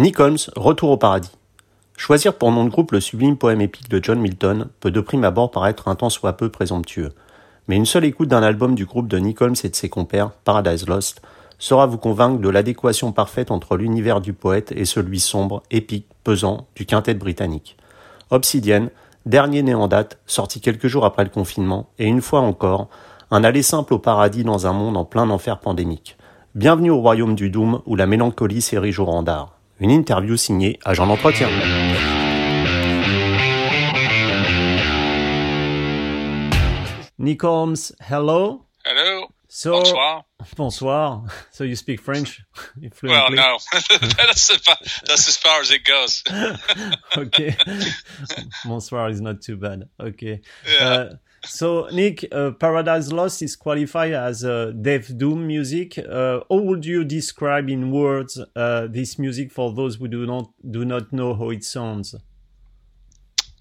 Nick Holmes, Retour au paradis. Choisir pour nom de groupe le sublime poème épique de John Milton peut de prime abord paraître un tant soit peu présomptueux. Mais une seule écoute d'un album du groupe de Nick Holmes et de ses compères, Paradise Lost, saura vous convaincre de l'adéquation parfaite entre l'univers du poète et celui sombre, épique, pesant du quintet britannique. Obsidian, dernier né en date, sorti quelques jours après le confinement, et une fois encore, un aller simple au paradis dans un monde en plein enfer pandémique. Bienvenue au royaume du Doom où la mélancolie s'érige au rang d'art. Une interview signée Agent d'entretien. Nick Holmes, hello. Hello. So, Bonsoir. Bonsoir. So you speak French Well, no, that's, about, that's as far as it goes. okay. Bonsoir is not too bad. Okay. Yeah. Uh, so Nick, uh, Paradise Lost is qualified as uh, Death Doom music. Uh, how would you describe in words uh, this music for those who do not do not know how it sounds?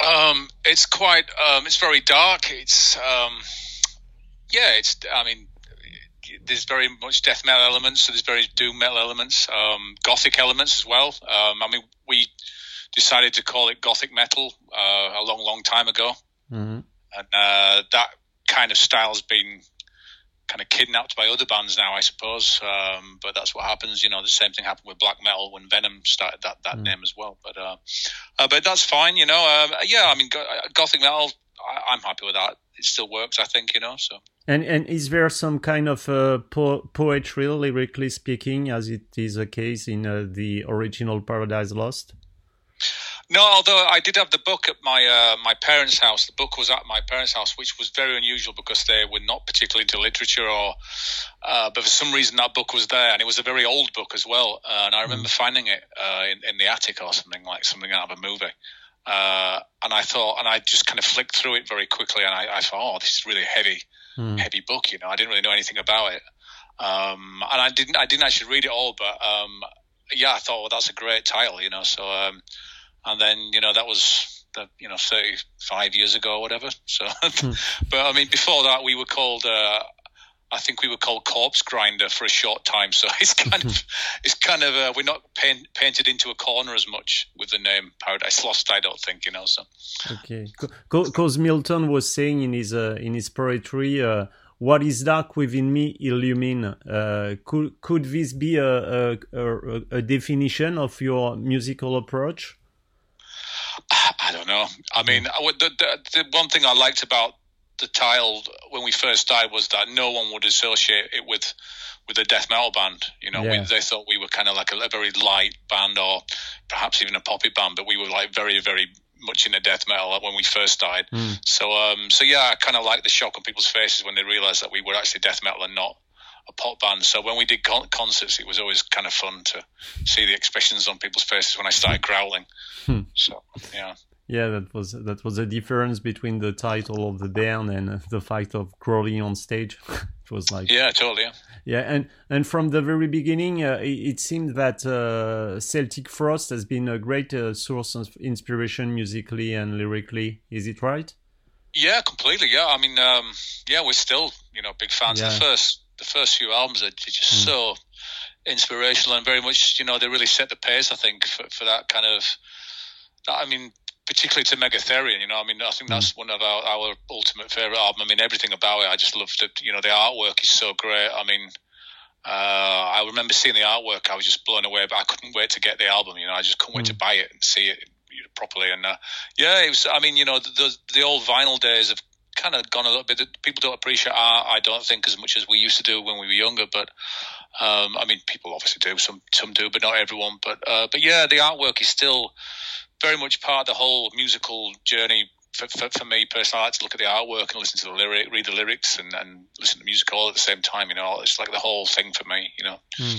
Um, it's quite. Um, it's very dark. It's. Um, yeah. It's. I mean, there's very much death metal elements. So there's very doom metal elements, um, gothic elements as well. Um, I mean, we decided to call it gothic metal uh, a long, long time ago, Mhm. and uh, that kind of style's been kind of kidnapped by other bands now, I suppose. Um, but that's what happens. You know, the same thing happened with black metal when Venom started that that name as well. But uh, uh, but that's fine. You know, um, yeah. I mean, go- uh, gothic metal. I, I'm happy with that. It still works, I think. You know, so. And and is there some kind of uh, po- poetry, lyrically speaking, as it is the case in uh, the original Paradise Lost? No, although I did have the book at my uh, my parents' house. The book was at my parents' house, which was very unusual because they were not particularly into literature, or uh, but for some reason that book was there, and it was a very old book as well. Uh, and I remember finding it uh, in, in the attic or something like something out of a movie. Uh, and I thought, and I just kind of flicked through it very quickly, and I, I thought, oh, this is really heavy, Hmm. heavy book. You know, I didn't really know anything about it, um, and I didn't, I didn't actually read it all, but um, yeah, I thought, well, that's a great title, you know. So, um, and then you know that was the you know thirty five years ago or whatever. So, but I mean, before that, we were called. Uh, I think we were called Corpse Grinder for a short time. So it's kind of, it's kind of, uh, we're not paint, painted into a corner as much with the name Paradise Lost. I don't think, you know. So Okay, because Milton was saying in his uh, in his poetry, uh, "What is dark within me, illumine." Uh, could could this be a, a, a, a definition of your musical approach? I don't know. I mean, the, the, the one thing I liked about the title when we first started was that no one would associate it with with a death metal band. You know, Yeah. we, they thought we were kind of like a, a very light band or perhaps even a poppy band, but we were like very, very much into death metal when we first started. So, um, so yeah, I kind of like the shock on people's faces when they realised that we were actually death metal and not a pop band. So when we did con- concerts, it was always kind of fun to see the expressions on people's faces when I started growling. So yeah. Yeah, that was that was the difference between the title of the band and uh, the fact of crawling on stage. it was like Yeah, totally. Yeah. Yeah, and and from the very beginning, uh, it, it seemed that uh, Celtic Frost has been a great uh, source of inspiration musically and lyrically. Is it right? Yeah, completely. Yeah, I mean, um, yeah, we're still you know big fans. Yeah. The first the first few albums are just so inspirational and very much you know they really set the pace. I think for, for that kind of. I mean, particularly to Megatherion. You know, I mean, I think that's one of our, our ultimate favorite album. I mean, everything about it. I just loved it. You know, the artwork is so great. I mean. Uh, I remember seeing the artwork. I was just blown away, but I couldn't wait to get the album. You know, I just couldn't wait to buy it and see it you know, properly. And uh, yeah, it was. I mean, you know, the, the the old vinyl days have kind of gone a little bit. People don't appreciate art. I don't think as much as we used to do when we were younger. But um, I mean, people obviously do. Some some do, but not everyone. But uh, but yeah, the artwork is still very much part of the whole musical journey. For, for, for me personally, I like to look at the artwork and listen to the lyric, read the lyrics, and, and listen to the music all at the same time. You know, it's like the whole thing for me. You know. Hmm.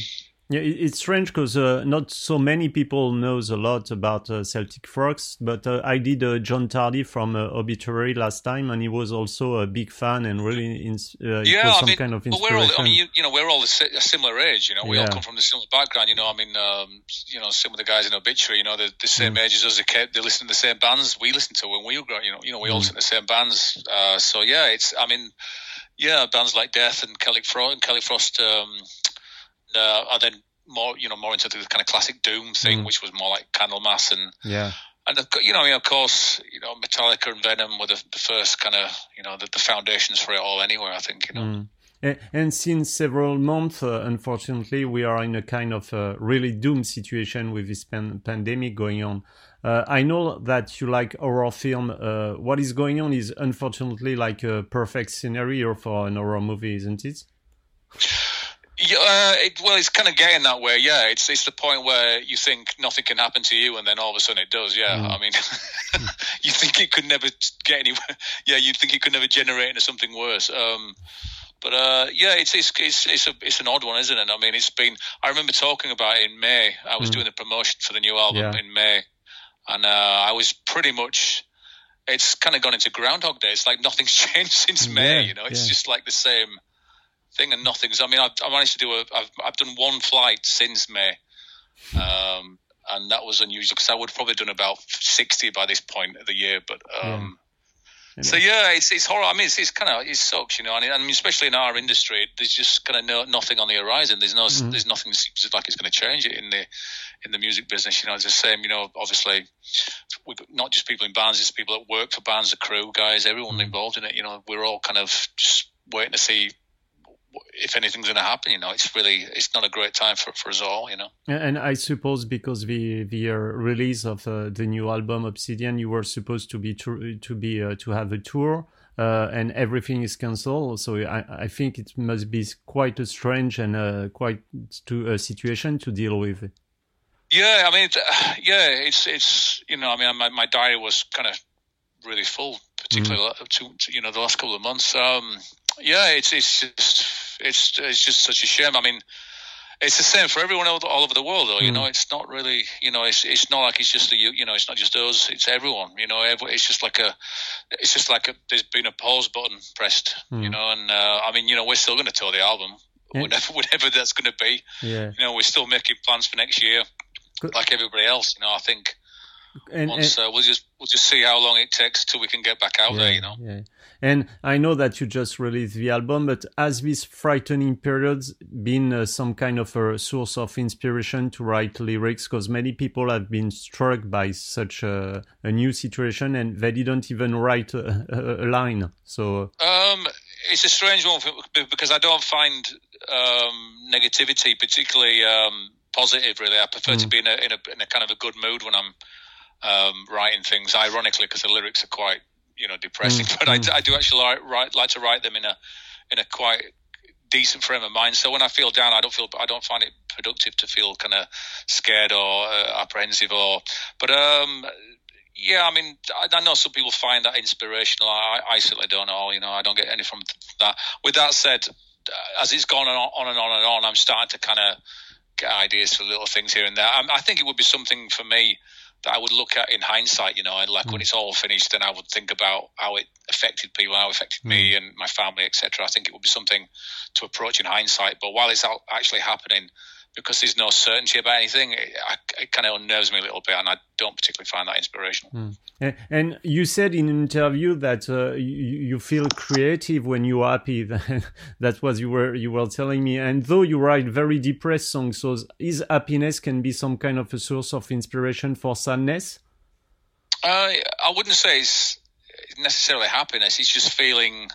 Yeah, it's strange because uh, not so many people knows a lot about uh, Celtic Frost, but uh, I did uh, John Tardy from uh, Obituary last time, and he was also a big fan and really ins- uh, it yeah, I some mean, kind of well, we're inspiration. all. I mean, you, you know, we're all a, si- a similar age. You know, we all come from the similar background. You know, I mean, um, you know, some of the guys in Obituary, you know, they're the same Mm. age as us. They, kept, they listen to the same bands we listened to when we were growing. You know, you know, we all Mm. listen to the same bands. Uh, so yeah, it's. I mean, yeah, bands like Death and Celtic Frost and Celtic Frost. Um, uh, and then more you know more into the kind of classic doom thing, mm. which was more like Candlemass and yeah. And you know, of course, you know, Metallica and Venom were the, the first kind of, you know, the, the, foundations for it all. Anyway, I think, you know. Mm. And since several months, uh, unfortunately, we are in a kind of uh, really doomed situation with this pan- pandemic going on. Uh, I know that you like horror film. Uh, what is going on is unfortunately like a perfect scenario for an horror movie, isn't it? Yeah, uh, it, well, it's kind of getting that way. Yeah, it's it's the point where you think nothing can happen to you, and then all of a sudden it does. Yeah, mm. I mean, you think it could never get anywhere. Yeah, you think it could never generate into something worse. Um, but uh, yeah, it's it's it's it's, a, it's an odd one, isn't it? I mean, it's been. I remember talking about it in May. I was mm. doing the promotion for the new album yeah. in May, and uh, I was pretty much. It's kind of gone into Groundhog Day. It's like nothing's changed since May. you know, it's yeah. just like the same thing and nothing's. I mean, I've, I managed to do a. I've I've done one flight since May, um, and that was unusual because I would have probably done about sixty by this point of the year. But um, yeah. so yeah, it's it's horrible. I mean, it's, it's kind of it sucks, you know. And I mean, especially in our industry, there's just kind of no, nothing on the horizon. There's no, mm-hmm. there's nothing seems like it's going to change it in the in the music business. You know, it's the same. You know, obviously, we've not just people in bands, it's people that work for bands, the crew guys, everyone mm-hmm. involved in it. You know, we're all kind of just waiting to see if anything's going to happen, you know, it's really it's not a great time for, for us all, you know. And I suppose because the the uh, release of uh, the new album Obsidian, you were supposed to be to, to be uh, to have a tour. Uh, and everything is cancelled, so I, I, think it must be quite a strange and uh, quite to a situation to deal with. Yeah, I mean, yeah, it's it's you know, I mean, my, my diary was kind of really full, particularly mm. to, to, you know the last couple of months. Um, yeah, it's it's just it's it's just such a shame. I mean, it's the same for everyone all, all over the world, though. Mm. You know, it's not really, you know, it's it's not like it's just the you know, it's not just us. It's everyone. You know, it's just like a, it's just like a, there's been a pause button pressed. Mm. You know, and uh, I mean, you know, we're still going to tour the album, yeah. whatever whatever that's going to be. Yeah. You know, we're still making plans for next year, like everybody else. You know, I think. And, Once, and, uh, we'll just we'll just see how long it takes till we can get back out yeah, there, you know. Yeah. And I know that you just released the album, but has this frightening period been uh, some kind of a source of inspiration to write lyrics? Because many people have been struck by such a, a, new situation and they didn't even write a, a, a line. So um, it's a strange one because I don't find um, negativity particularly um, positive. Really, I prefer mm. to be in a, in a, in a kind of a good mood when I'm um, writing things. Ironically, because the lyrics are quite you know depressing. Mm, but mm. I, I, do actually like, write, like to write them in a in a quite decent frame of mind. So when I feel down, I don't feel I don't find it productive to feel kind of scared or uh, apprehensive or. But um, yeah, I mean, I, I, know some people find that inspirational. I, I certainly don't know. You know, I don't get any from that. With that said, as it's gone on, on and on and on, I'm starting to kind of get ideas for little things here and there. I, I think it would be something for me that I would look at in hindsight, you know, and like mm. when it's all finished, then I would think about how it affected people, how it affected mm. me and my family, etc. I think it would be something to approach in hindsight. But while it's actually happening, because there's no certainty about anything, it, it kind of unnerves me a little bit, and I don't particularly find that inspirational. Mm. And you said in an interview that uh, you, you, feel creative when you're happy. that was you were you were telling me. And though you write very depressed songs, so is happiness can be some kind of a source of inspiration for sadness? Uh, I wouldn't say it's necessarily happiness. It's just feeling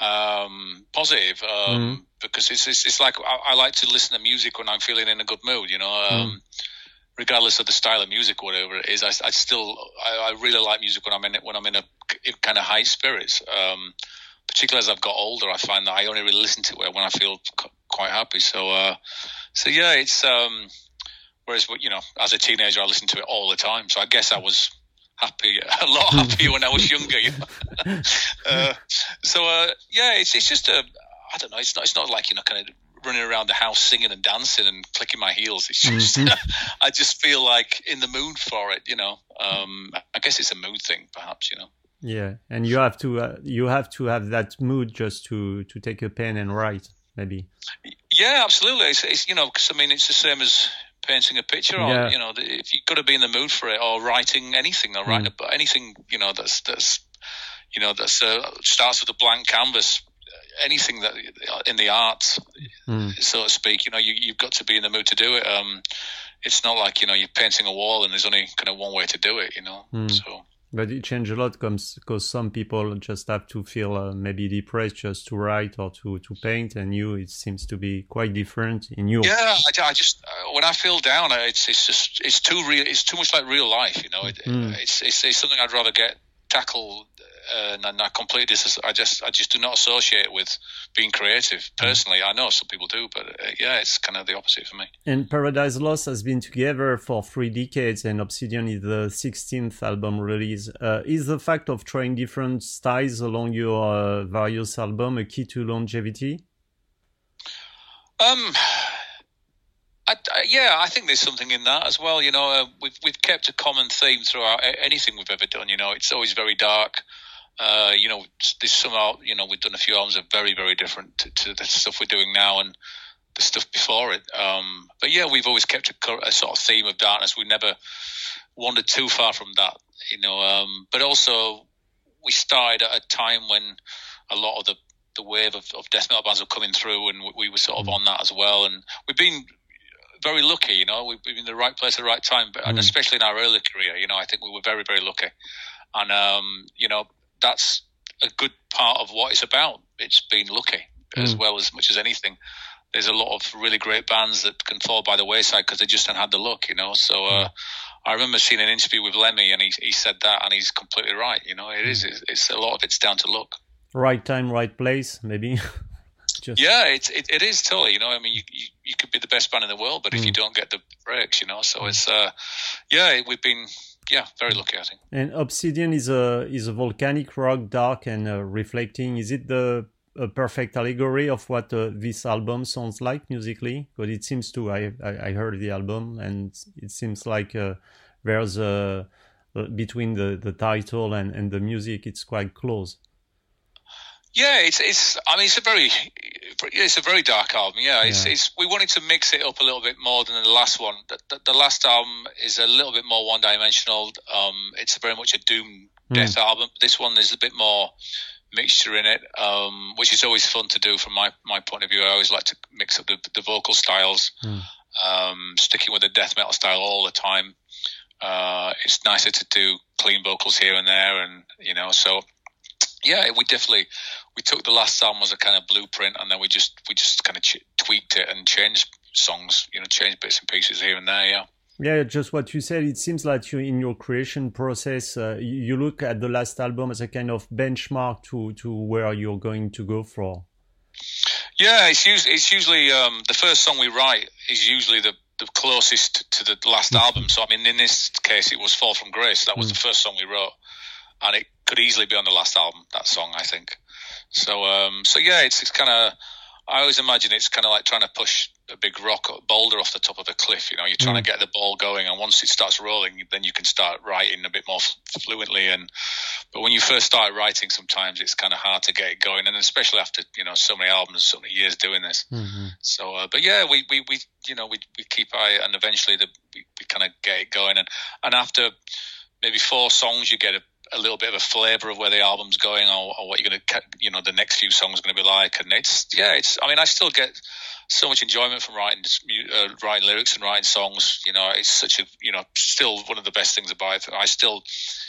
um, positive um, mm. Because it's, it's, it's like I, I, like to listen to music when I'm feeling in a good mood. You know, um, mm. regardless of the style of music, or whatever it is. I, I still I, I, really like music when I'm in it when I'm in a in kind of high spirits. Um, particularly as I've got older, I find that I only really listen to it when I feel quite happy. So uh, so yeah, it's um, whereas you know as a teenager I listened to it all the time. So I guess I was happy, a lot happier when I was younger. You know? uh, so uh, yeah, it's it's just a I don't know. It's not it's not like you know kind of running around the house singing and dancing and clicking my heels. It's just mm-hmm. I just feel like in the mood for it. You know, um, I guess it's a mood thing, perhaps. You know. Yeah, and you have to uh, you have to have that mood just to to take a pen and write, maybe. Yeah, absolutely. It's, it's you know because I mean it's the same as painting a picture or yeah. you know if you've got to be in the mood for it or writing anything or writing mm. anything you know that's that's you know that's uh, starts with a blank canvas anything that in the arts, mm. so to speak. You know, you you've got to be in the mood to do it. Um, it's not like you know you're painting a wall and there's only kind of one way to do it. You know, mm. so. But it changed a lot because some people just have to feel uh, maybe depressed just to write or to, to paint, and you it seems to be quite different in you. Yeah, I, I just uh, when I feel down, it's it's just it's too real. It's too much like real life, you know. It, mm. it's, it's, it's something I'd rather get tackle uh, and I completely I just I just do not associate with being creative mm. personally. I know some people do, but uh, yeah, it's kind of the opposite for me. And Paradise Lost has been together for three decades, and Obsidian is the 16th album release. Uh, is the fact of trying different styles along your uh, various albums a key to longevity? Um, I, I, yeah, I think there's something in that as well. You know, uh, we've we've kept a common theme throughout anything we've ever done. You know, it's always very dark. Uh, you know, there's some you know, we've done a few albums that are very, very different to, to, the stuff we're doing now and the stuff before it. Um, but yeah, we've always kept a, a, sort of theme of darkness. We never wandered too far from that, you know. Um, but also, we started at a time when a lot of the the wave of, of death metal bands were coming through, and we, we were sort of mm. on that as well. And we've been very lucky, you know. We've been in the right place at the right time, but mm. and especially in our early career, you know, I think we were very, very lucky. And um, you know, that's a good part of what it's about. It's been lucky mm. as well as much as anything. There's a lot of really great bands that can fall by the wayside because they just haven't had the luck, you know. So uh, mm. I remember seeing an interview with Lemmy, and he he said that, and he's completely right. You know, it mm. It's, it's, a lot of it's down to luck. Right time, right place, maybe. Just... Yeah, it, it, it is totally. You know, I mean, you, you, you could be the best band in the world, but if you mm. don't get the breaks, you know, so mm. it's uh, yeah, we've been yeah, very lucky, I think. And Obsidian is a is a volcanic rock, dark and uh, reflecting. Is it the a perfect allegory of what uh, this album sounds like musically? Because it seems to. I, I, I heard the album and it seems like uh, there's a between the the title and and the music, it's quite close. Yeah, it's it's. I mean, it's a very it's a very dark album. Yeah, it's, yeah. it's we wanted to mix it up a little bit more than the last one. The, the, the last album is a little bit more one dimensional. Um, it's very much a doom hmm. death mm. album. This one is a bit more mixture in it, um, which is always fun to do from my my point of view. I always like to mix up the, the vocal styles, mm. um, sticking with the death metal style all the time. Uh, it's nicer to do clean vocals here and there, and you know, so yeah, we definitely we took the last album as a kind of blueprint, and then we just we just kind of ch- tweaked it and changed songs, you know, changed bits and pieces here and there. Yeah. Yeah, just what you said. It seems like you, in your creation process, uh, you look at the last album as a kind of benchmark to to where you're going to go for. Yeah, it's usually it's usually um, the first song we write is usually the the closest to the last mm-hmm. album. So I mean, in this case, it was "Fall from Grace." That was mm. the first song we wrote, and it could easily be on the last album. That song, I think. So, um, so yeah, it's it's kind of. I always imagine it's kind of like trying to push a big rock or boulder off the top of a cliff. You know, you're trying mm. to get the ball going, and once it starts rolling, then you can start writing a bit more fluently. And but when you first start writing, sometimes it's kind of hard to get it going, and especially after you know so many albums, so many years doing this. Mm-hmm. So, uh, but yeah, we, we we you know we we keep eye, and eventually the, we, we kind of get it going, and and after maybe four songs, you get a a little bit of a flavor of where the album's going or, or what you're going to, you know, the next few songs are going to be like. And it's, yeah, it's, I mean, I still get so much enjoyment from writing, uh, writing lyrics and writing songs. You know, it's such a, you know, still one of the best things about it. I still,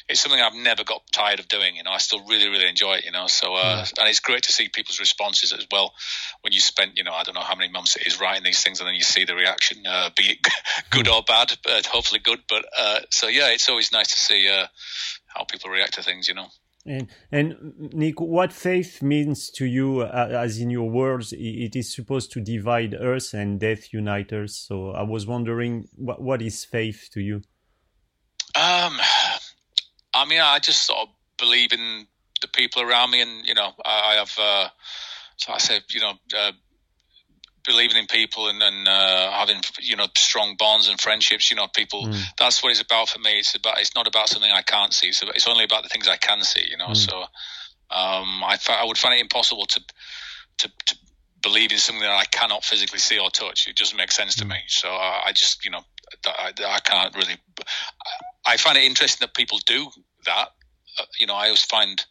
it's something I've never got tired of doing. You know, I still really, really enjoy it. You know, so uh, yeah. and it's great to see people's responses as well. When you spend, you know, I don't know how many months it is writing these things, and then you see the reaction, uh, be it good or bad, but hopefully good. But uh, so yeah, it's always nice to see uh, how people react to things. You know. And, and Nick, what faith means to you, uh, as in your words, it is supposed to divide us and death unite us. So I was wondering, what, what is faith to you? Um, I mean, I just sort of believe in the people around me, and you know, I, I have, uh, so I say, you know, uh, believing in people and, and uh, having you know strong bonds and friendships. You know, people. Mm. That's what it's about for me. It's about. It's not about something I can't see. So it's only about the things I can see. You know, mm. so um, I I would find it impossible to, to to believe in something that I cannot physically see or touch. It doesn't make sense to mm. me. So I, I just you know I, I can't really. I find it interesting that people do that. Uh, you know, I always find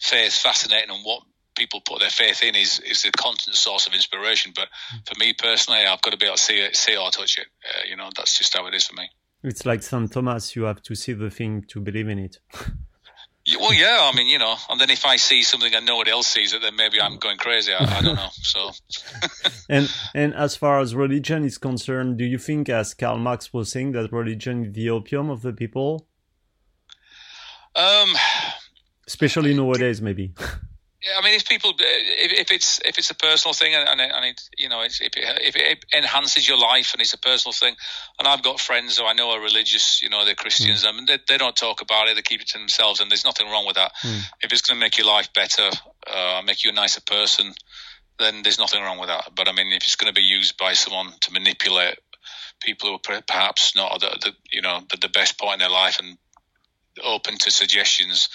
faith fascinating and what people put their faith in is is the constant source of inspiration. But for me personally, I've got to be able to see it, see or touch it. Uh, you know, that's just how it is for me. It's like St. Thomas, you have to see the thing to believe in it. well, yeah, I mean, you know, and then if I see something and nobody else sees it, then maybe I'm going crazy. I, I don't know. So, and and as far as religion is concerned, do you think, as Karl Marx was saying, that religion is the opium of the people? Um, especially nowadays, maybe. I mean, if people, if, if it's if it's a personal thing and, and, it, and it, you know, if it, if it enhances your life and it's a personal thing, and I've got friends who I know are religious, you know, they're Christians, mm. and they, they don't talk about it, they keep it to themselves, and there's nothing wrong with that. Mm. If it's going to make your life better, uh, make you a nicer person, then there's nothing wrong with that. But I mean, if it's going to be used by someone to manipulate people who are perhaps not the, the you know the, the best point in their life and open to suggestions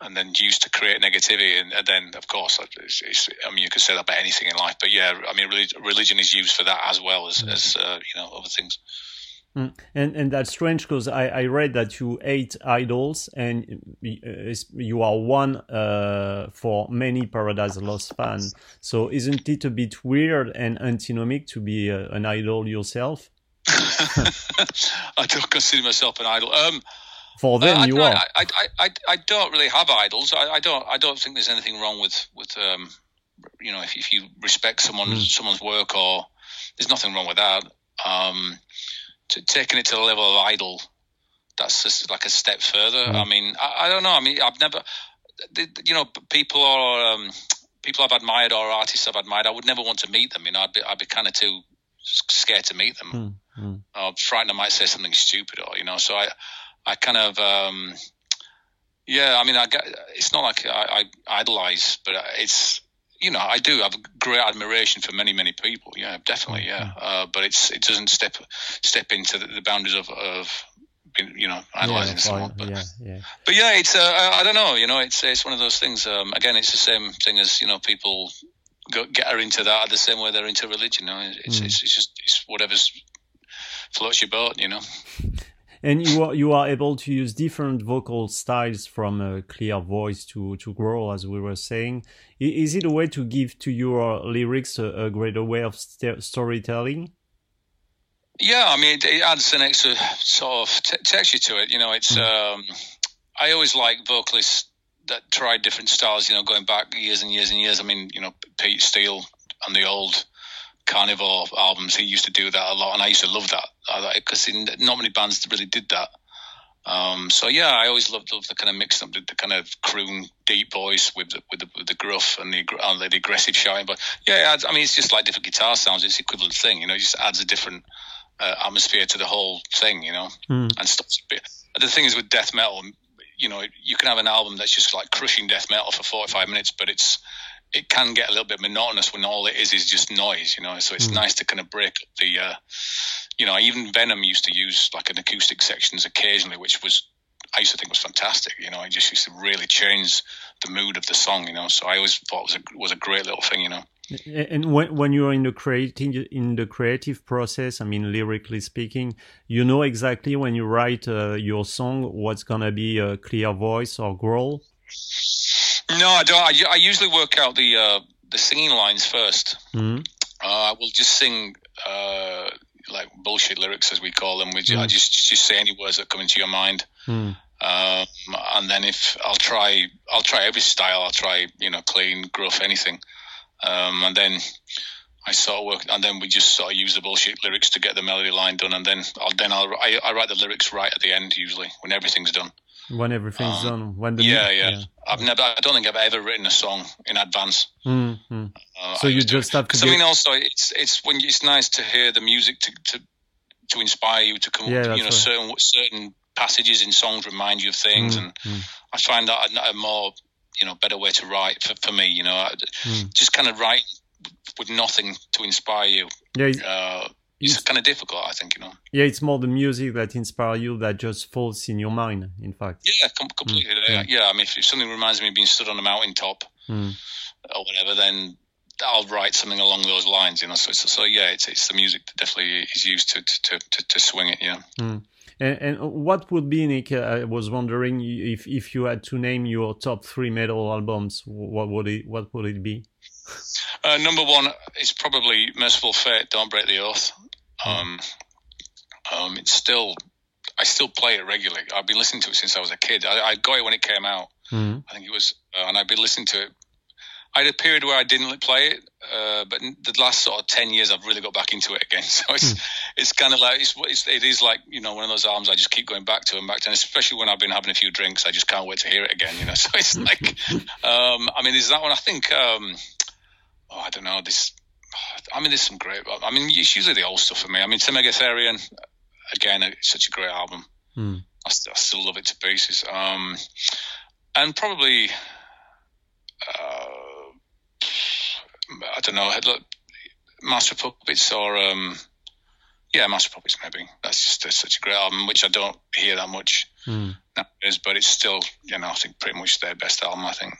and then used to create negativity. And, and then, of course, it's, it's, I mean, you could say that about anything in life. But yeah, I mean, religion is used for that as well as, mm. as uh, you know, other things. Mm. And and that's strange because I, I read that you hate idols and uh, you are one uh, for many Paradise Lost fans. So isn't it a bit weird and antinomic to be uh, an idol yourself? I don't consider myself an idol. Um, for them, uh, you I, are. I, I, I, I don't really have idols. I, I don't. I don't think there's anything wrong with with um, you know, if, if you respect someone's mm. someone's work, or there's nothing wrong with that. Um, to, taking it to the level of idol, that's just like a step further. Mm. I mean, I, I, don't know. I mean, I've never, you know, people are um, people I've admired or artists I've admired. I would never want to meet them. You know, I'd be I'd be kind of too scared to meet them. Mm. Mm. Or frightened I might say something stupid, or you know. So I I kind of, um, yeah, I mean, I it's not like I, I idolize, but it's, you know, I do have great admiration for many, many people. Yeah, definitely, yeah. Mm-hmm. Uh, but it's it doesn't step step into the, the boundaries of, of you know analyzing yeah, someone. But yeah, yeah. but yeah, it's uh, I don't know. You know, it's it's one of those things. Um, again, it's the same thing as you know people go, get her into that the same way they're into religion. You know, it's mm. it's, it's just it's whatever's floats your boat. You know and you are you are able to use different vocal styles from a clear voice to to growl as we were saying. Is it a way to give to your lyrics a, a greater way of st- storytelling? Yeah i mean it, it, adds an extra sort of t- texture to it you know it's mm. um, i always like vocalists that try different styles you know going back years and years and years. I mean you know pete steele and the old carnivore albums he used to do that a lot and i used to love that because not many bands really did that. Um, so yeah, I always loved, loved the kind of mix up the, the kind of croon deep voice with the, with the, with the gruff and the, and the aggressive shouting. But yeah, I mean, it's just like different guitar sounds. It's the equivalent thing, you know. It just adds a different uh, atmosphere to the whole thing, you know. Mm. And stops a bit. The thing is with death metal, you know, you can have an album that's just like crushing death metal for forty five minutes, but it's it can get a little bit monotonous when all it is is just noise, you know. So it's mm. nice to kind of break the uh, you know, even Venom used to use like an acoustic sections occasionally, which was I used to think was fantastic. You know, it just used to really change the mood of the song. You know, so I always thought it was a was a great little thing. You know. And when when you're in the creating in the creative process, I mean, lyrically speaking, you know exactly when you write uh, your song what's gonna be a clear voice or growl. No, I don't. I, I usually work out the uh, the singing lines 1st mm-hmm. uh, I will just sing uh, like bullshit lyrics as we call them. Which mm. I just just say any words that come into your mind. Mm. Um, and then if I'll try, I'll try every style. I'll try, you know, clean, gruff, anything. Um, and then I sort of work, and then we just sort of use the bullshit lyrics to get the melody line done. And then I'll then I'll I, I write the lyrics right at the end usually when everything's done. When everything's um, done. When the yeah, yeah, yeah, I've never. I don't think I've ever written a song in advance. Mm-hmm. Uh, so you just have to. Get... I mean, also, it's it's when it's nice to hear the music to to, to inspire you to come. Yeah, you know, right. certain certain passages in songs remind you of things, mm-hmm. and mm. I find that a, a, more you know better way to write for, for me. You know, mm. just kind of write with nothing to inspire you. Yeah. Uh, it's, it's kind of difficult, I think, you know. Yeah, it's more the music that inspires you that just falls in your mind, in fact. Yeah, com- completely. Mm. Yeah. yeah, I mean, if, something reminds me of being stood on a mountaintop mm. or whatever, then I'll write something along those lines, you know. So, so, so yeah, it's, it's the music that definitely is used to, to, to, to swing it, yeah. Mm. And, and what would be, Nick? Uh, I was wondering if if you had to name your top three metal albums, what would it what would it be? Uh, number one is probably Mercyful Fate. Don't break the oath. Um, um, it's still, I still play it regularly. I've been listening to it since I was a kid. I, I got it when it came out. Mm. I think it was, uh, and I've been listening to it I had a period where I didn't play it, uh, but the last sort of ten years, I've really got back into it again. So it's mm. it's kind of like it's, it's it is like you know one of those albums I just keep going back to and back to, and especially when I've been having a few drinks, I just can't wait to hear it again. You know, so it's like, um, I mean, is that one? I think, um, oh, I don't know. This, I mean, there's some great. I mean, it's usually the old stuff for me. I mean, Megatherion, again, it's such a great album. Mm. I, st- I, still love it to pieces. Um, and probably. Uh, I don't know, Master Puppets or um, yeah, Master Puppets maybe. That's just a, such a great album, which I don't hear that much mm. nowadays, but it's still, you know, I think pretty much their best album. I think.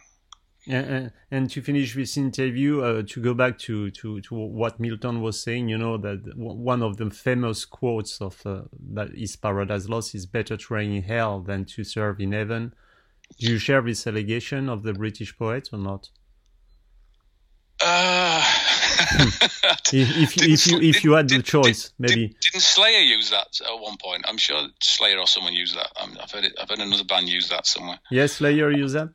Yeah, and to finish this interview, uh, to go back to, to, to what Milton was saying, you know, that one of the famous quotes of uh, that is Paradise Lost is better to reign in hell than to serve in heaven. Do you share this allegation of the British poet or not? Uh, if, if, if, you if you had the choice, maybe did, not Slayer use that at one point? I'm sure Slayer or someone used that. i have heard it. I've heard another band use that somewhere. Yes, Slayer use that.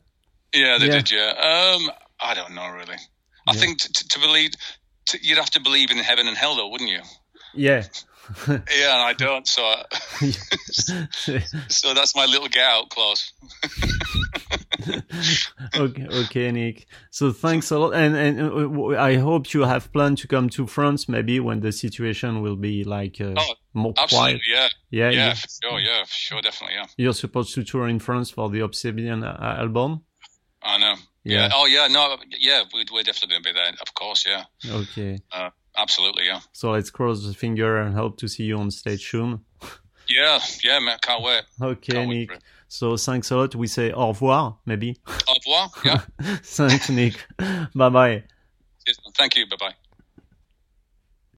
Yeah, they yeah. did. Yeah. Um, I don't know really. I yeah. think to, to believe, to, you'd have to believe in heaven and hell, though, wouldn't you? Yeah. yeah, and I don't. So, so that's my little get out clause. okay, okay, Nick. So thanks a lot, and and uh, I hope you have planned to come to France maybe when the situation will be like uh, oh, more quiet. Yeah, yeah, yeah, yeah. For sure, yeah, for sure, definitely, yeah. You're supposed to tour in France for the Obsidian uh, album. I know. Yeah. yeah. Oh yeah. No. Yeah. We're, we're definitely gonna be there. Of course. Yeah. Okay. Uh, absolutely. Yeah. So let's cross the finger and hope to see you on stage soon. Yeah. Yeah, man. Can't wait. Okay, can't Nick. Wait so thanks a lot. We say au revoir, maybe. Au revoir. Yeah. thanks, Nick. bye bye. Thank you. Bye bye.